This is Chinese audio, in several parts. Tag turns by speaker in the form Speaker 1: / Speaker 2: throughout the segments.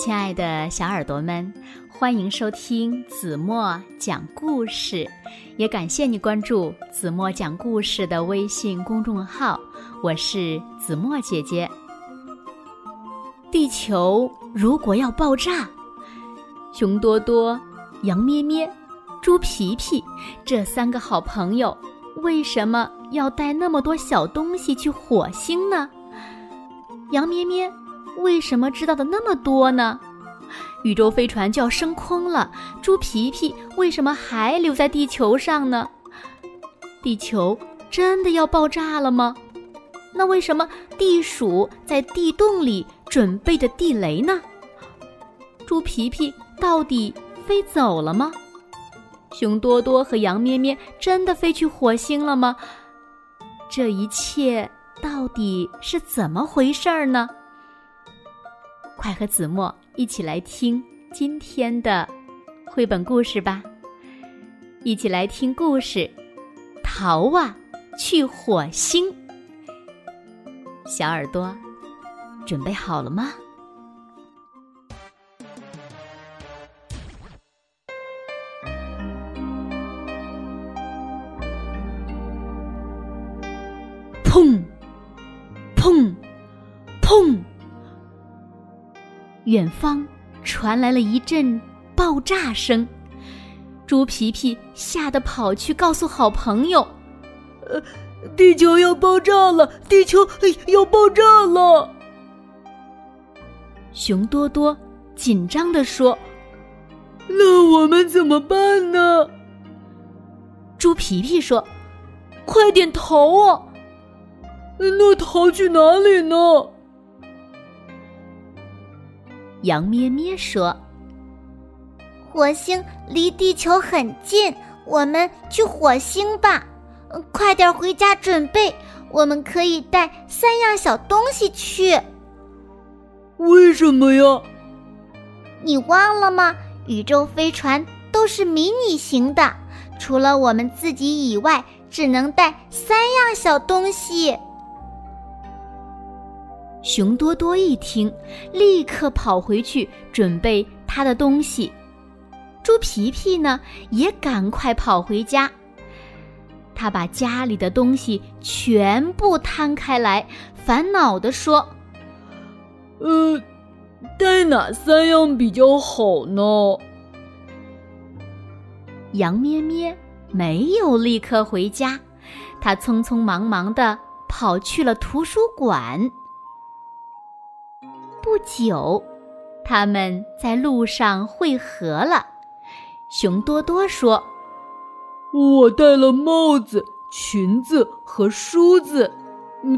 Speaker 1: 亲爱的小耳朵们，欢迎收听子墨讲故事，也感谢你关注子墨讲故事的微信公众号。我是子墨姐姐。地球如果要爆炸，熊多多、羊咩咩、猪皮皮这三个好朋友为什么要带那么多小东西去火星呢？羊咩咩。为什么知道的那么多呢？宇宙飞船就要升空了，猪皮皮为什么还留在地球上呢？地球真的要爆炸了吗？那为什么地鼠在地洞里准备着地雷呢？猪皮皮到底飞走了吗？熊多多和羊咩咩真的飞去火星了吗？这一切到底是怎么回事儿呢？快和子墨一起来听今天的绘本故事吧！一起来听故事《逃啊去火星》。小耳朵，准备好了吗？远方传来了一阵爆炸声，猪皮皮吓得跑去告诉好朋友：“
Speaker 2: 呃，地球要爆炸了！地球要爆炸了！”
Speaker 1: 熊多多紧张地说：“
Speaker 2: 那我们怎么办呢？”
Speaker 1: 猪皮皮说：“快点逃啊！
Speaker 2: 那逃去哪里呢？”
Speaker 1: 羊咩咩说：“
Speaker 3: 火星离地球很近，我们去火星吧。快点回家准备，我们可以带三样小东西去。”
Speaker 2: 为什么呀？
Speaker 3: 你忘了吗？宇宙飞船都是迷你型的，除了我们自己以外，只能带三样小东西。
Speaker 1: 熊多多一听，立刻跑回去准备他的东西。猪皮皮呢，也赶快跑回家。他把家里的东西全部摊开来，烦恼地说：“
Speaker 2: 呃，带哪三样比较好呢？”
Speaker 1: 羊咩咩没有立刻回家，他匆匆忙忙地跑去了图书馆。不久，他们在路上会合了。熊多多说：“
Speaker 2: 我带了帽子、裙子和梳子。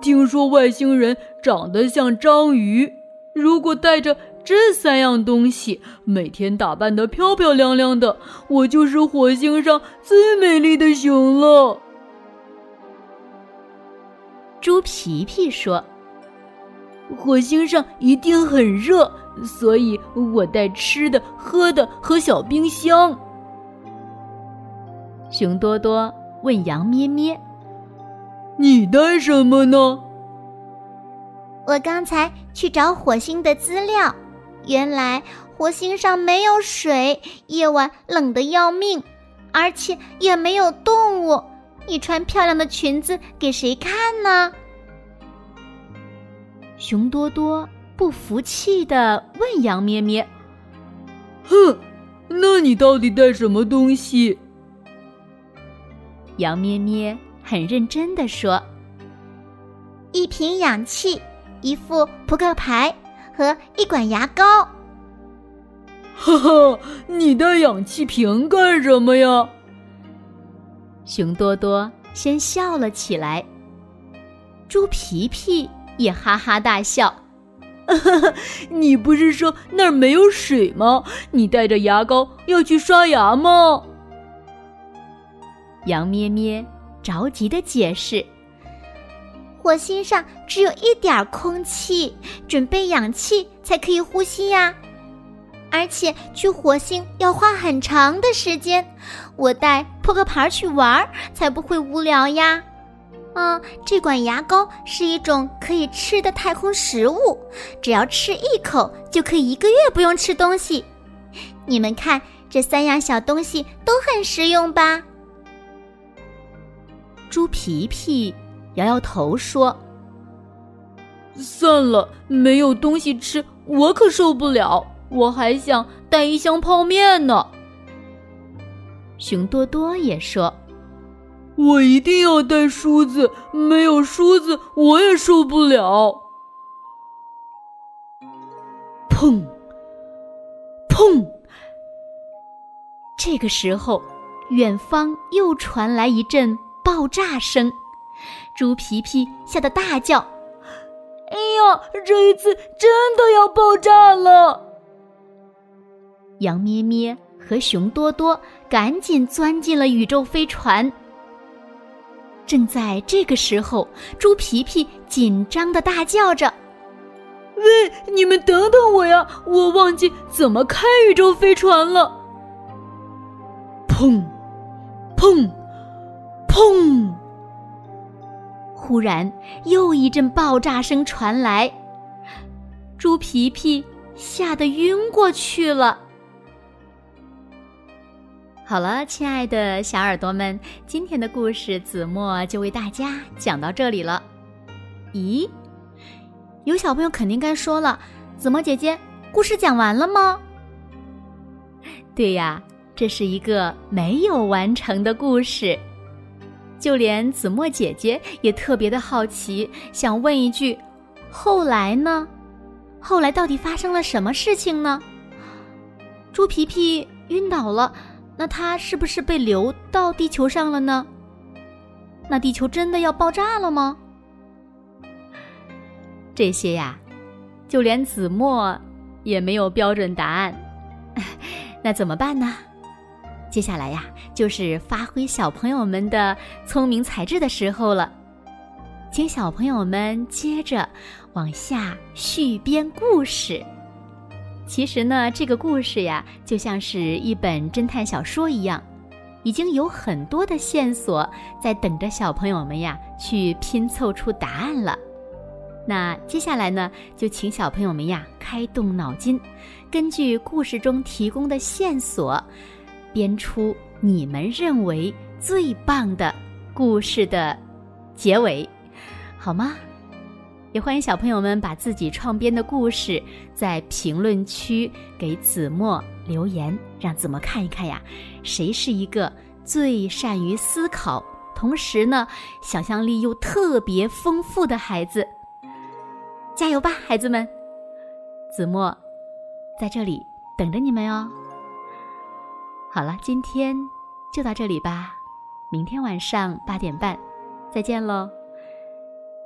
Speaker 2: 听说外星人长得像章鱼，如果带着这三样东西，每天打扮的漂漂亮亮的，我就是火星上最美丽的熊了。”
Speaker 1: 猪皮皮说。
Speaker 2: 火星上一定很热，所以我带吃的、喝的和小冰箱。
Speaker 1: 熊多多问羊咩咩：“
Speaker 2: 你带什么呢？”
Speaker 3: 我刚才去找火星的资料，原来火星上没有水，夜晚冷得要命，而且也没有动物。你穿漂亮的裙子给谁看呢？
Speaker 1: 熊多多不服气的问羊咩咩：“
Speaker 2: 哼，那你到底带什么东西？”
Speaker 1: 羊咩咩很认真的说：“
Speaker 3: 一瓶氧气，一副扑克牌和一管牙膏。”
Speaker 2: 哈哈，你带氧气瓶干什么呀？
Speaker 1: 熊多多先笑了起来。猪皮皮。也哈哈大笑，
Speaker 2: 你不是说那儿没有水吗？你带着牙膏要去刷牙吗？
Speaker 1: 羊咩咩着急的解释：“
Speaker 3: 火星上只有一点空气，准备氧气才可以呼吸呀。而且去火星要花很长的时间，我带扑克牌去玩儿才不会无聊呀。”嗯，这管牙膏是一种可以吃的太空食物，只要吃一口就可以一个月不用吃东西。你们看，这三样小东西都很实用吧？
Speaker 1: 猪皮皮摇摇头说：“
Speaker 2: 算了，没有东西吃，我可受不了。我还想带一箱泡面呢。”
Speaker 1: 熊多多也说：“
Speaker 2: 我一定要带梳子，没有梳子我也受不了。”砰！砰！
Speaker 1: 这个时候，远方又传来一阵爆炸声，猪皮皮吓得大叫：“
Speaker 2: 哎呀，这一次真的要爆炸了！”
Speaker 1: 羊咩咩和熊多多赶紧钻进了宇宙飞船。正在这个时候，猪皮皮紧张的大叫着：“
Speaker 2: 喂，你们等等我呀！我忘记怎么开宇宙飞船了。”砰！砰！砰！
Speaker 1: 忽然，又一阵爆炸声传来，猪皮皮吓得晕过去了。好了，亲爱的小耳朵们，今天的故事子墨就为大家讲到这里了。咦，有小朋友肯定该说了，子墨姐姐，故事讲完了吗？对呀。这是一个没有完成的故事，就连子墨姐姐也特别的好奇，想问一句：后来呢？后来到底发生了什么事情呢？猪皮皮晕倒了，那它是不是被流到地球上了呢？那地球真的要爆炸了吗？这些呀，就连子墨也没有标准答案，那怎么办呢？接下来呀，就是发挥小朋友们的聪明才智的时候了，请小朋友们接着往下续编故事。其实呢，这个故事呀，就像是一本侦探小说一样，已经有很多的线索在等着小朋友们呀去拼凑出答案了。那接下来呢，就请小朋友们呀开动脑筋，根据故事中提供的线索。编出你们认为最棒的故事的结尾，好吗？也欢迎小朋友们把自己创编的故事在评论区给子墨留言，让子墨看一看呀，谁是一个最善于思考，同时呢，想象力又特别丰富的孩子。加油吧，孩子们！子墨在这里等着你们哟。好了，今天就到这里吧。明天晚上八点半，再见喽！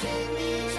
Speaker 4: 寻觅